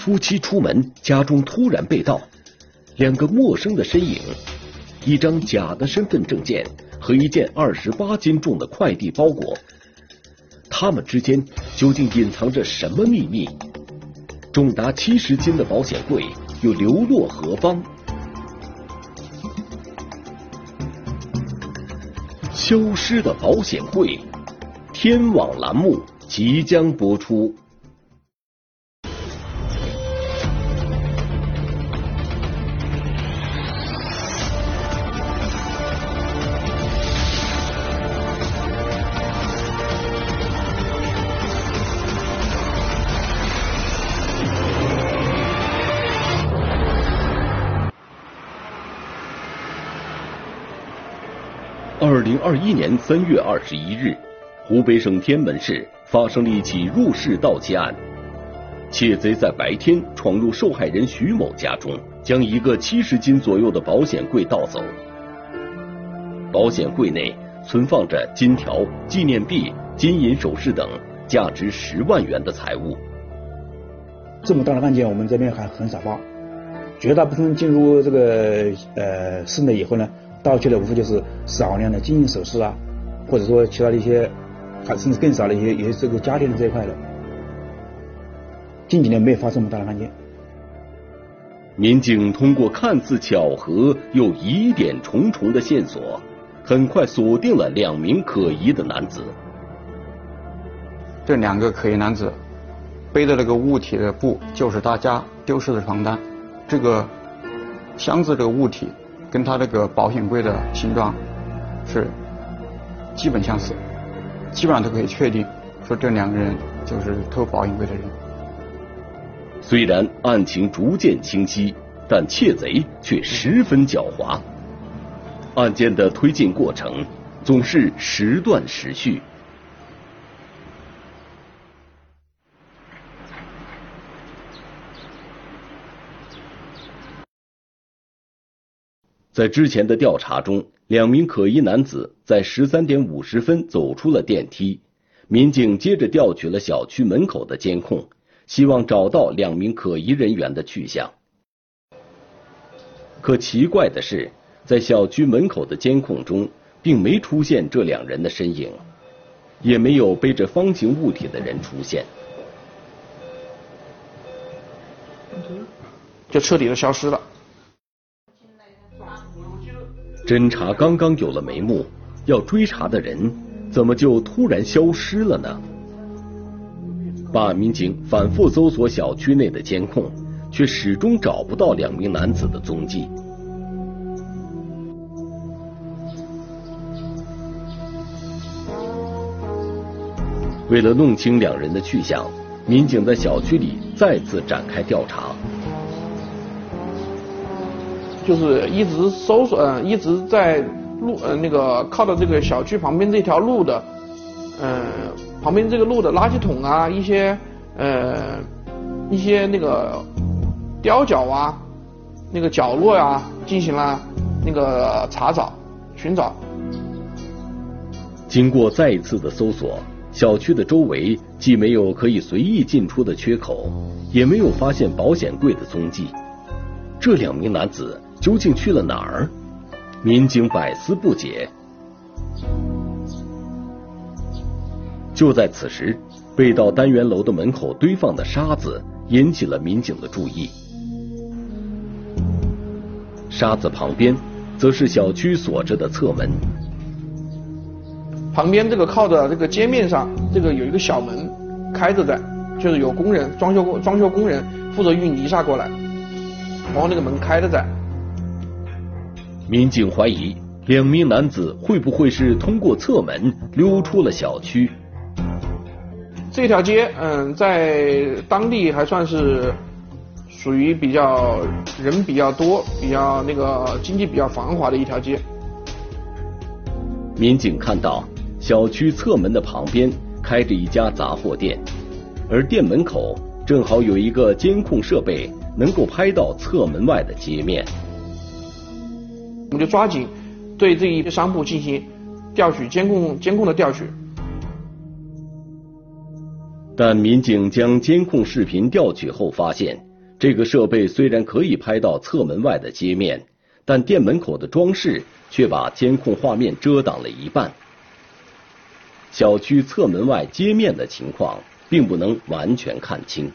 夫妻出门，家中突然被盗，两个陌生的身影，一张假的身份证件和一件二十八斤重的快递包裹，他们之间究竟隐藏着什么秘密？重达七十斤的保险柜又流落何方？消失的保险柜，天网栏目即将播出。二零二一年三月二十一日，湖北省天门市发生了一起入室盗窃案。窃贼在白天闯入受害人徐某家中，将一个七十斤左右的保险柜盗走。保险柜内存放着金条、纪念币、金银首饰等价值十万元的财物。这么大的案件，我们这边还很少报。绝大部分进入这个呃室内以后呢。盗窃的无非就是少量的金银首饰啊，或者说其他的一些，还甚至更少的一些，也是这个家电的这一块的。近几年没有发生这么大的案件。民警通过看似巧合又疑点重重的线索，很快锁定了两名可疑的男子。这两个可疑男子背的那个物体的布，就是他家丢失的床单。这个箱子这个物体。跟他那个保险柜的形状是基本相似，基本上都可以确定说这两个人就是偷保险柜的人。虽然案情逐渐清晰，但窃贼却十分狡猾。案件的推进过程总是时断时续。在之前的调查中，两名可疑男子在十三点五十分走出了电梯。民警接着调取了小区门口的监控，希望找到两名可疑人员的去向。可奇怪的是，在小区门口的监控中，并没出现这两人的身影，也没有背着方形物体的人出现，就彻底的消失了。侦查刚刚有了眉目，要追查的人怎么就突然消失了呢？办案民警反复搜索小区内的监控，却始终找不到两名男子的踪迹。为了弄清两人的去向，民警在小区里再次展开调查。就是一直搜索，嗯，一直在路，呃，那个靠到这个小区旁边这条路的，嗯，旁边这个路的垃圾桶啊，一些，呃，一些那个雕角啊，那个角落呀，进行了那个查找、寻找。经过再一次的搜索，小区的周围既没有可以随意进出的缺口，也没有发现保险柜的踪迹。这两名男子。究竟去了哪儿？民警百思不解。就在此时，被盗单元楼的门口堆放的沙子引起了民警的注意。沙子旁边，则是小区锁着的侧门。旁边这个靠着这个街面上，这个有一个小门开着的，就是有工人装修工装修工人负责运泥沙过来，然后那个门开着在。民警怀疑两名男子会不会是通过侧门溜出了小区？这条街，嗯，在当地还算是属于比较人比较多、比较那个经济比较繁华的一条街。民警看到小区侧门的旁边开着一家杂货店，而店门口正好有一个监控设备，能够拍到侧门外的街面。我们就抓紧对这一商铺进行调取监控监控的调取，但民警将监控视频调取后发现，这个设备虽然可以拍到侧门外的街面，但店门口的装饰却把监控画面遮挡了一半。小区侧门外街面的情况并不能完全看清。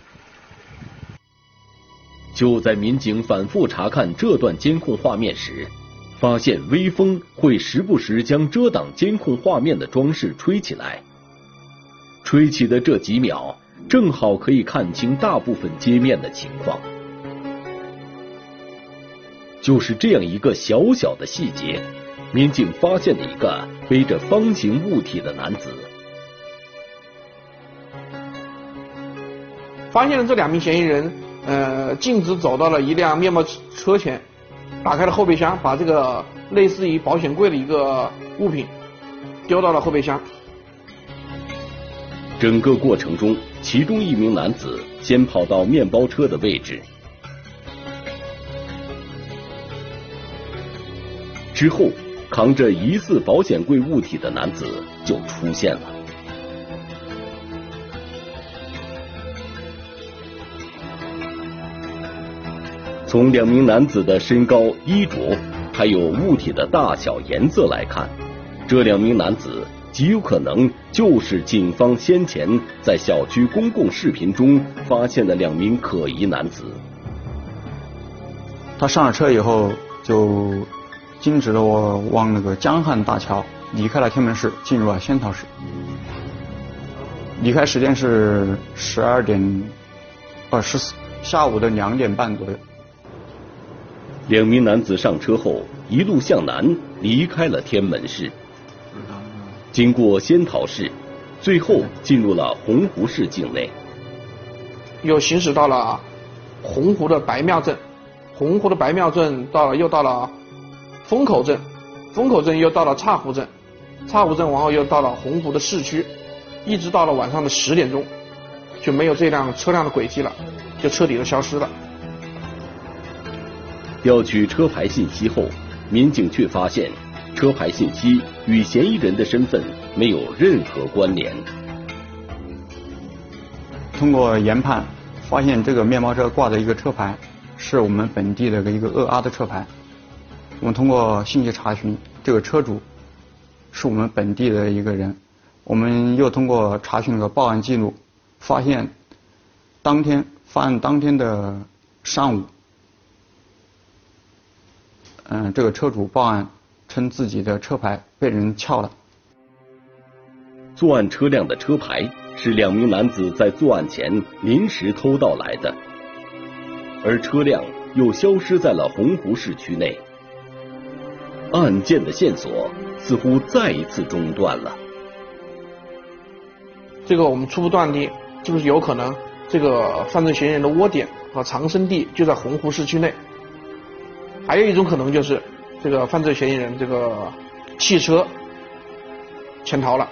就在民警反复查看这段监控画面时，发现微风会时不时将遮挡监控画面的装饰吹起来。吹起的这几秒，正好可以看清大部分街面的情况。就是这样一个小小的细节，民警发现了一个背着方形物体的男子。发现了这两名嫌疑人，呃，径直走到了一辆面包车前，打开了后备箱，把这个类似于保险柜的一个物品丢到了后备箱。整个过程中，其中一名男子先跑到面包车的位置，之后扛着疑似保险柜物体的男子就出现了。从两名男子的身高、衣着，还有物体的大小、颜色来看，这两名男子极有可能就是警方先前在小区公共视频中发现的两名可疑男子。他上了车以后，就径直的我往那个江汉大桥，离开了天门市，进入了仙桃市。离开时间是十二点，二，十四下午的两点半左右。两名男子上车后，一路向南离开了天门市，经过仙桃市，最后进入了洪湖市境内。又行驶到了洪湖的白庙镇，洪湖的白庙镇到了，又到了风口镇，风口镇又到了岔湖镇，岔湖镇然后又到了洪湖的市区，一直到了晚上的十点钟，就没有这辆车辆的轨迹了，就彻底的消失了。调取车牌信息后，民警却发现车牌信息与嫌疑人的身份没有任何关联。通过研判，发现这个面包车挂的一个车牌是我们本地的一个鄂阿的车牌。我们通过信息查询，这个车主是我们本地的一个人。我们又通过查询个报案记录，发现当天发案当天的上午。嗯，这个车主报案称自己的车牌被人撬了。作案车辆的车牌是两名男子在作案前临时偷盗来的，而车辆又消失在了洪湖市区内，案件的线索似乎再一次中断了。这个我们初步断定，就是有可能这个犯罪嫌疑人的窝点和藏身地就在洪湖市区内。还有一种可能就是，这个犯罪嫌疑人这个汽车潜逃了。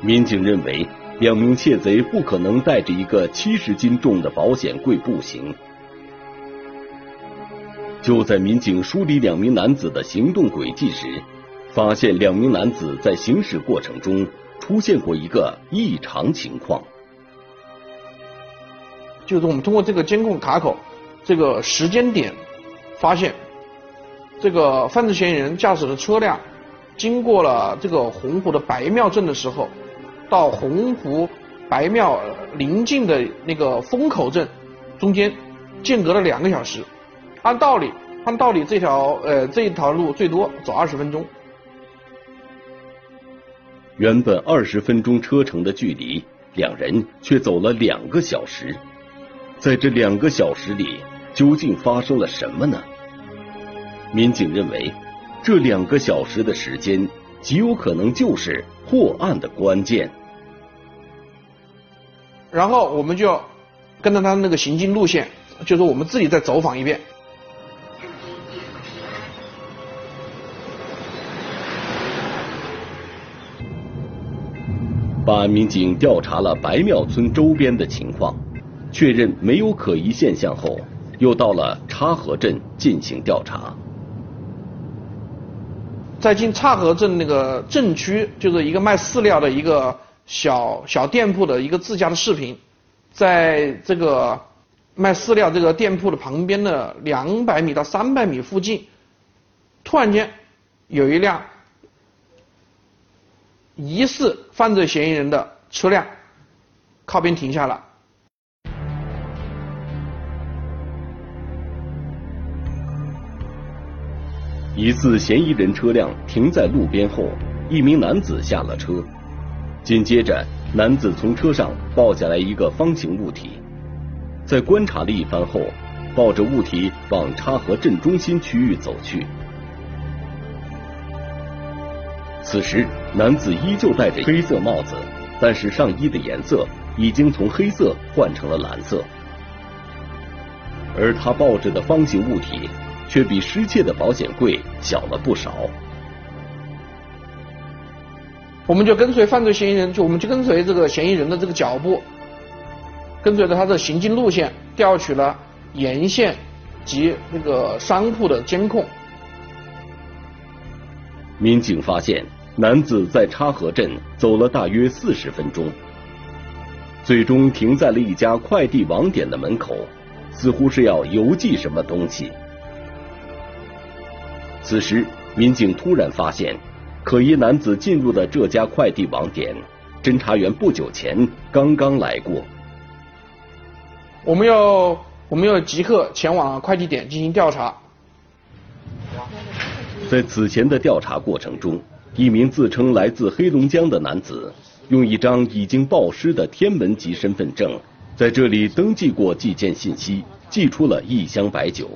民警认为，两名窃贼不可能带着一个七十斤重的保险柜步行。就在民警梳理两名男子的行动轨迹时，发现两名男子在行驶过程中出现过一个异常情况，就是我们通过这个监控卡口。这个时间点，发现这个犯罪嫌疑人驾驶的车辆经过了这个洪湖的白庙镇的时候，到洪湖白庙临近的那个风口镇中间间隔了两个小时。按道理，按道理这条呃这一条路最多走二十分钟。原本二十分钟车程的距离，两人却走了两个小时。在这两个小时里。究竟发生了什么呢？民警认为，这两个小时的时间极有可能就是破案的关键。然后我们就跟着他那个行进路线，就是我们自己再走访一遍。办案民警调查了白庙村周边的情况，确认没有可疑现象后。又到了叉河镇进行调查，在进叉河镇那个镇区，就是一个卖饲料的一个小小店铺的一个自家的视频，在这个卖饲料这个店铺的旁边的两百米到三百米附近，突然间有一辆疑似犯罪嫌疑人的车辆靠边停下了。疑似嫌疑人车辆停在路边后，一名男子下了车，紧接着男子从车上抱下来一个方形物体。在观察了一番后，抱着物体往插河镇中心区域走去。此时，男子依旧戴着黑色帽子，但是上衣的颜色已经从黑色换成了蓝色，而他抱着的方形物体却比失窃的保险柜小了不少。我们就跟随犯罪嫌疑人，就我们就跟随这个嫌疑人的这个脚步。跟随着他的行进路线，调取了沿线及那个商铺的监控。民警发现，男子在插河镇走了大约四十分钟，最终停在了一家快递网点的门口，似乎是要邮寄什么东西。此时，民警突然发现，可疑男子进入的这家快递网点，侦查员不久前刚刚来过。我们要我们要即刻前往快递点进行调查。在此前的调查过程中，一名自称来自黑龙江的男子，用一张已经报失的天文籍身份证，在这里登记过寄件信息，寄出了一箱白酒。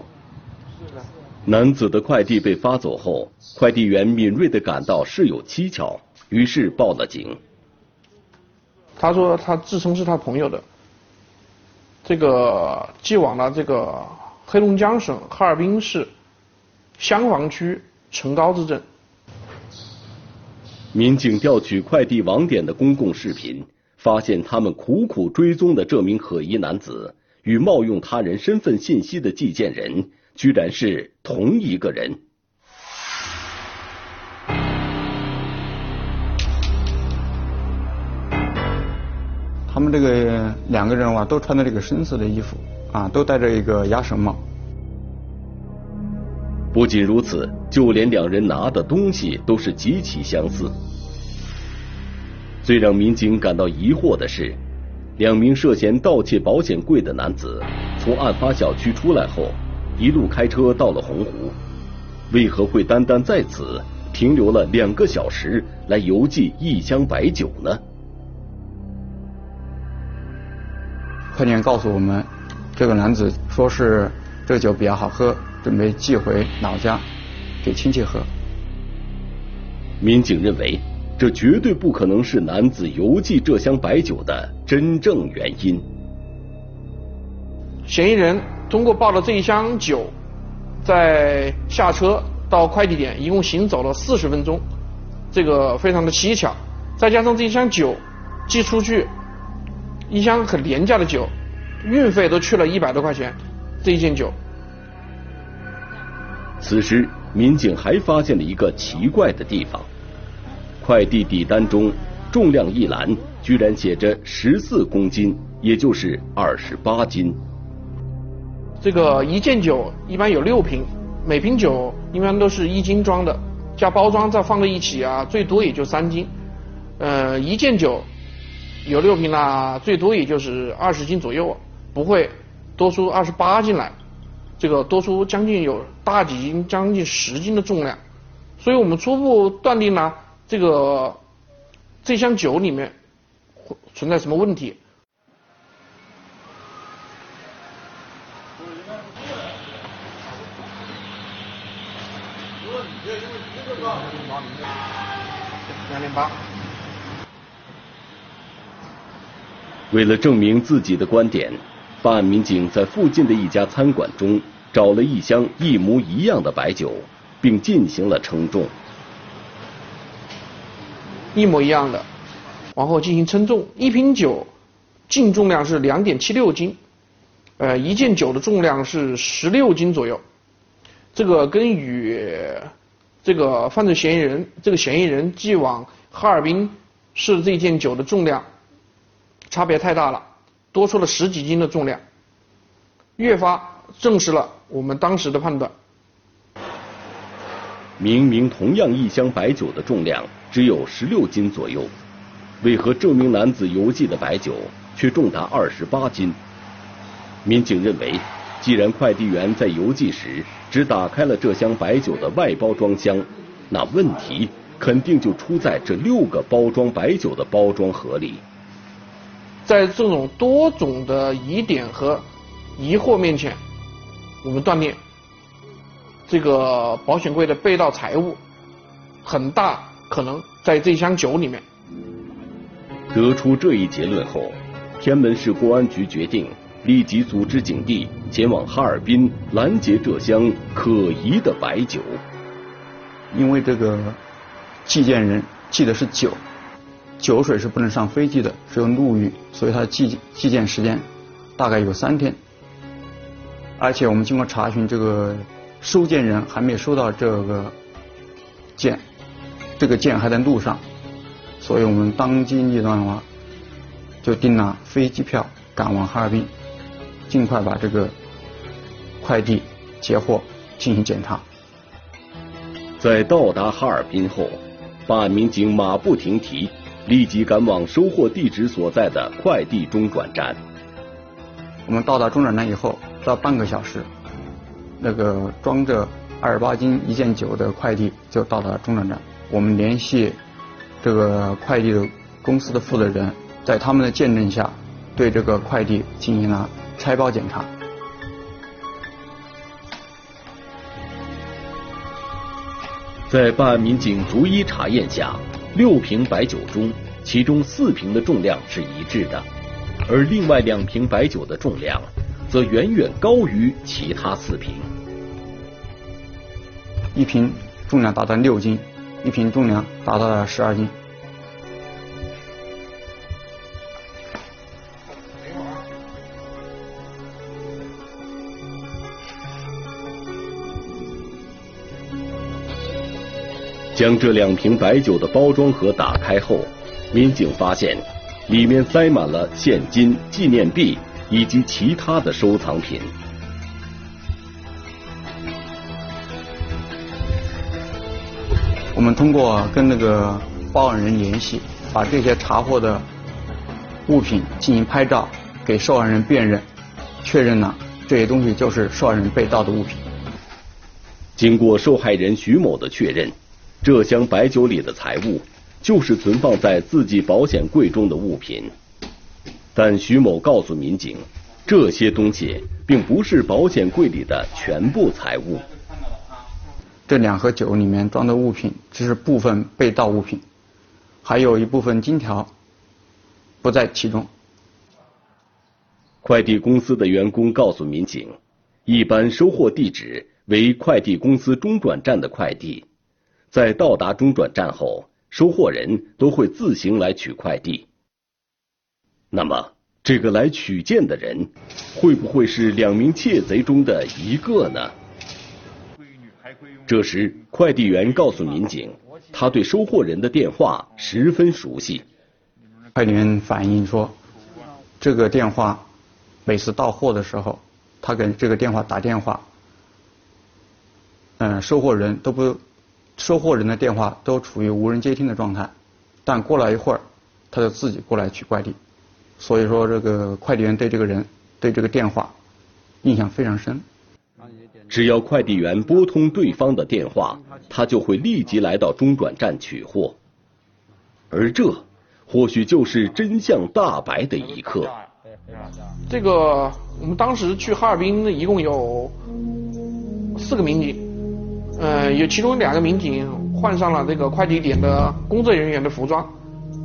男子的快递被发走后，快递员敏锐地感到事有蹊跷，于是报了警。他说他自称是他朋友的。这个寄往了这个黑龙江省哈尔滨市香坊区城高子镇。民警调取快递网点的公共视频，发现他们苦苦追踪的这名可疑男子，与冒用他人身份信息的寄件人，居然是同一个人。他们这个两个人啊，都穿的这个深色的衣服，啊，都戴着一个鸭舌帽。不仅如此，就连两人拿的东西都是极其相似。最让民警感到疑惑的是，两名涉嫌盗窃保险柜的男子从案发小区出来后，一路开车到了洪湖，为何会单单在此停留了两个小时来邮寄一箱白酒呢？快点告诉我们，这个男子说是这酒比较好喝，准备寄回老家给亲戚喝。民警认为，这绝对不可能是男子邮寄这箱白酒的真正原因。嫌疑人通过报了这一箱酒，在下车到快递点，一共行走了四十分钟，这个非常的蹊跷。再加上这一箱酒寄出去。一箱很廉价的酒，运费都去了一百多块钱，这一件酒。此时，民警还发现了一个奇怪的地方：快递底单中重量一栏居然写着十四公斤，也就是二十八斤。这个一件酒一般有六瓶，每瓶酒一般都是一斤装的，加包装再放在一起啊，最多也就三斤。呃，一件酒。有六瓶啦，最多也就是二十斤左右，不会多出二十八斤来，这个多出将近有大几斤，将近十斤的重量，所以我们初步断定呢，这个这箱酒里面存在什么问题？两零八。为了证明自己的观点，办案民警在附近的一家餐馆中找了一箱一模一样的白酒，并进行了称重。一模一样的，然后进行称重，一瓶酒净重量是两点七六斤，呃，一件酒的重量是十六斤左右。这个跟与这个犯罪嫌疑人这个嫌疑人寄往哈尔滨市这件酒的重量。差别太大了，多出了十几斤的重量。越发证实了我们当时的判断。明明同样一箱白酒的重量只有十六斤左右，为何这名男子邮寄的白酒却重达二十八斤？民警认为，既然快递员在邮寄时只打开了这箱白酒的外包装箱，那问题肯定就出在这六个包装白酒的包装盒里。在这种多种的疑点和疑惑面前，我们断定。这个保险柜的被盗财物，很大可能在这箱酒里面。得出这一结论后，天门市公安局决定立即组织警力前往哈尔滨拦截这箱可疑的白酒。因为这个寄件人寄的是酒，酒水是不能上飞机的，只有陆运，所以他寄寄件时间大概有三天。而且我们经过查询，这个。收件人还没有收到这个件，这个件还在路上，所以我们当机立断的话，就订了飞机票赶往哈尔滨，尽快把这个快递截获进行检查。在到达哈尔滨后，办案民警马不停蹄，立即赶往收货地址所在的快递中转站。我们到达中转站以后，不到半个小时。那个装着二十八斤一件酒的快递就到达中转站，我们联系这个快递的公司的负责人，在他们的见证下，对这个快递进行了拆包检查。在办案民警逐一查验下，六瓶白酒中，其中四瓶的重量是一致的，而另外两瓶白酒的重量。则远远高于其他四瓶。一瓶重量达到六斤，一瓶重量达到了十二斤。将这两瓶白酒的包装盒打开后，民警发现里面塞满了现金、纪念币。以及其他的收藏品。我们通过跟那个报案人联系，把这些查获的物品进行拍照，给受害人辨认，确认了这些东西就是受害人被盗的物品。经过受害人徐某的确认，这箱白酒里的财物就是存放在自己保险柜中的物品。但徐某告诉民警，这些东西并不是保险柜里的全部财物。这两盒酒里面装的物品只是部分被盗物品，还有一部分金条不在其中。快递公司的员工告诉民警，一般收货地址为快递公司中转站的快递，在到达中转站后，收货人都会自行来取快递。那么，这个来取件的人，会不会是两名窃贼中的一个呢？这时，快递员告诉民警，他对收货人的电话十分熟悉。快递员反映说，这个电话每次到货的时候，他给这个电话打电话，嗯，收货人都不，收货人的电话都处于无人接听的状态，但过了一会儿，他就自己过来取快递。所以说，这个快递员对这个人、对这个电话印象非常深。只要快递员拨通对方的电话，他就会立即来到中转站取货。而这或许就是真相大白的一刻。这个我们当时去哈尔滨一共有四个民警，呃，有其中两个民警换上了这个快递点的工作人员的服装。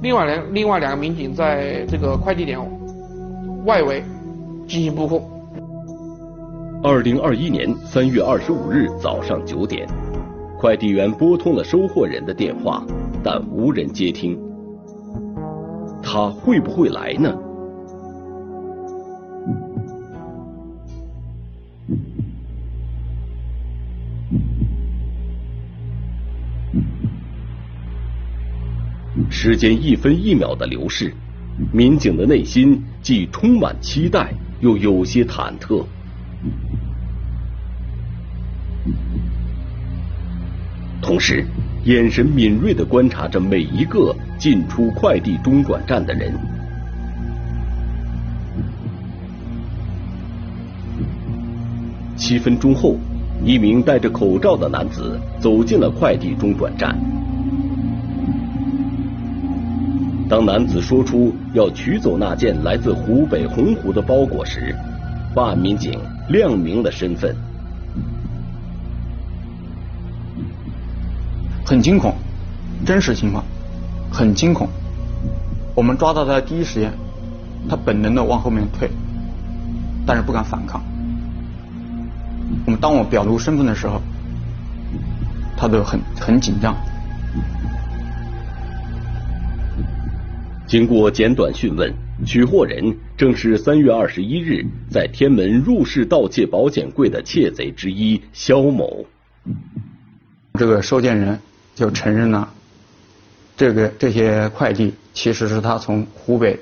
另外两另外两个民警在这个快递点外围进行布控。二零二一年三月二十五日早上九点，快递员拨通了收货人的电话，但无人接听。他会不会来呢？时间一分一秒的流逝，民警的内心既充满期待，又有些忐忑。同时，眼神敏锐的观察着每一个进出快递中转站的人。七分钟后，一名戴着口罩的男子走进了快递中转站。当男子说出要取走那件来自湖北洪湖的包裹时，办案民警亮明了身份。很惊恐，真实情况，很惊恐。我们抓到他的第一时间，他本能的往后面退，但是不敢反抗。我们当我表露身份的时候，他都很很紧张。经过简短讯问，取货人正是三月二十一日在天门入室盗窃保险柜的窃贼之一肖某。这个收件人就承认了，这个这些快递其实是他从湖北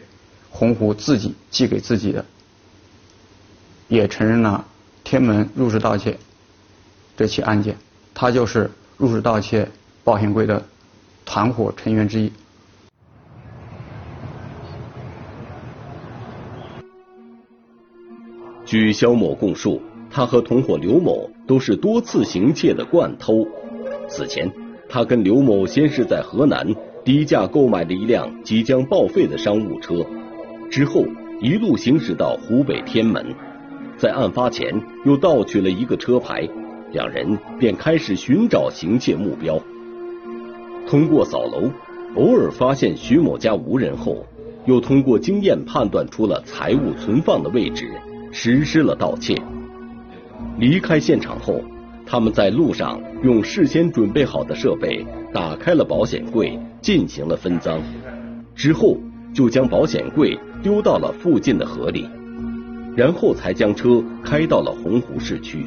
洪湖自己寄给自己的，也承认了。天门入室盗窃这起案件，他就是入室盗窃保险柜的团伙成员之一。据肖某供述，他和同伙刘某都是多次行窃的惯偷。此前，他跟刘某先是在河南低价购买了一辆即将报废的商务车，之后一路行驶到湖北天门。在案发前又盗取了一个车牌，两人便开始寻找行窃目标。通过扫楼，偶尔发现徐某家无人后，又通过经验判断出了财物存放的位置，实施了盗窃。离开现场后，他们在路上用事先准备好的设备打开了保险柜，进行了分赃，之后就将保险柜丢到了附近的河里。然后才将车开到了洪湖市区。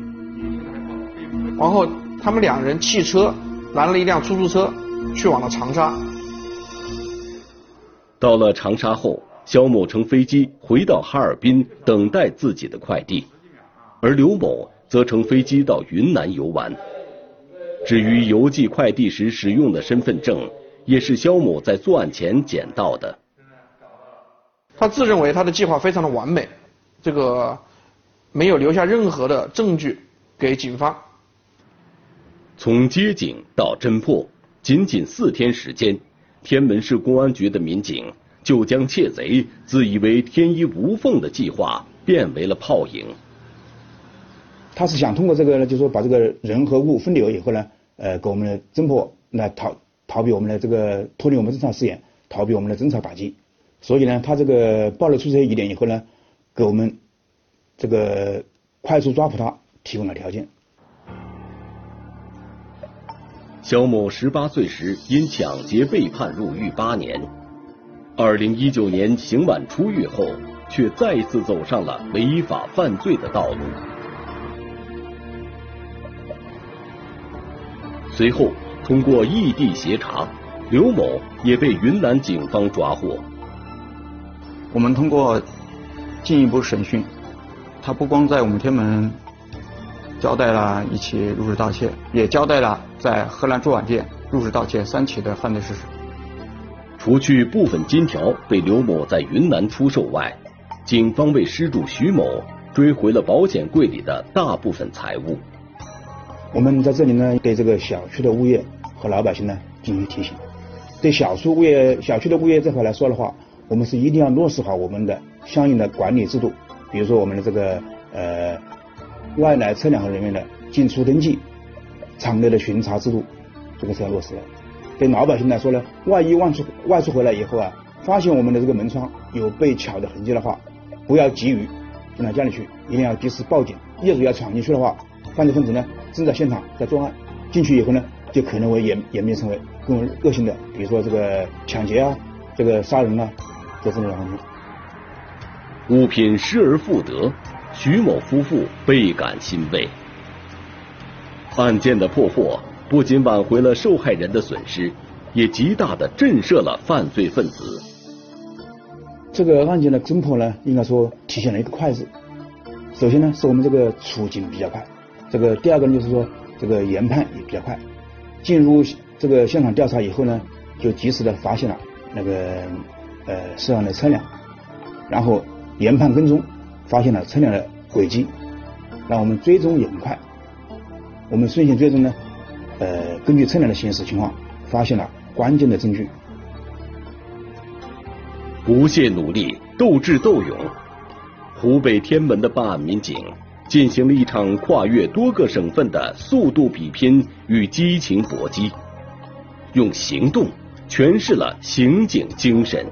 然后他们两人弃车拦了一辆出租车，去往了长沙。到了长沙后，肖某乘飞机回到哈尔滨等待自己的快递，而刘某则乘飞机到云南游玩。至于邮寄快递时使用的身份证，也是肖某在作案前捡到的。他自认为他的计划非常的完美。这个没有留下任何的证据给警方。从接警到侦破，仅仅四天时间，天门市公安局的民警就将窃贼自以为天衣无缝的计划变为了泡影。他是想通过这个呢，就是说把这个人和物分流以后呢，呃，给我们的侦破来逃逃避我们的这个脱离我们侦查视野，逃避我们的侦查打击。所以呢，他这个暴露出这些疑点以后呢。给我们这个快速抓捕他提供了条件。肖某十八岁时因抢劫被判入狱八年，二零一九年刑满出狱后，却再次走上了违法犯罪的道路。随后，通过异地协查，刘某也被云南警方抓获。我们通过。进一步审讯，他不光在我们天门交代了一起入室盗窃，也交代了在河南珠网店入室盗窃三起的犯罪事实。除去部分金条被刘某在云南出售外，警方为失主徐某追回了保险柜里的大部分财物。我们在这里呢，对这个小区的物业和老百姓呢进行提醒。对小区物业、小区的物业这块来说的话，我们是一定要落实好我们的。相应的管理制度，比如说我们的这个呃外来车辆和人员的进出登记、场内的巡查制度，这个是要落实的。对老百姓来说呢，万一外出外出回来以后啊，发现我们的这个门窗有被撬的痕迹的话，不要急于进到家里去，一定要及时报警。业主要闯进去的话，犯罪分子呢正在现场在作案，进去以后呢，就可能会演演变成为更为恶性的，比如说这个抢劫啊、这个杀人啊这种方面。物品失而复得，徐某夫妇倍感欣慰。案件的破获不仅挽回了受害人的损失，也极大的震慑了犯罪分子。这个案件的侦破呢，应该说体现了一个快字。首先呢，是我们这个出警比较快，这个第二个呢，就是说这个研判也比较快。进入这个现场调查以后呢，就及时的发现了那个呃涉案的车辆，然后研判跟踪，发现了车辆的轨迹，让我们追踪也很快。我们顺线追踪呢，呃，根据车辆的行驶情况，发现了关键的证据。不懈努力，斗智斗勇，湖北天门的办案民警进行了一场跨越多个省份的速度比拼与激情搏击，用行动诠释了刑警精神。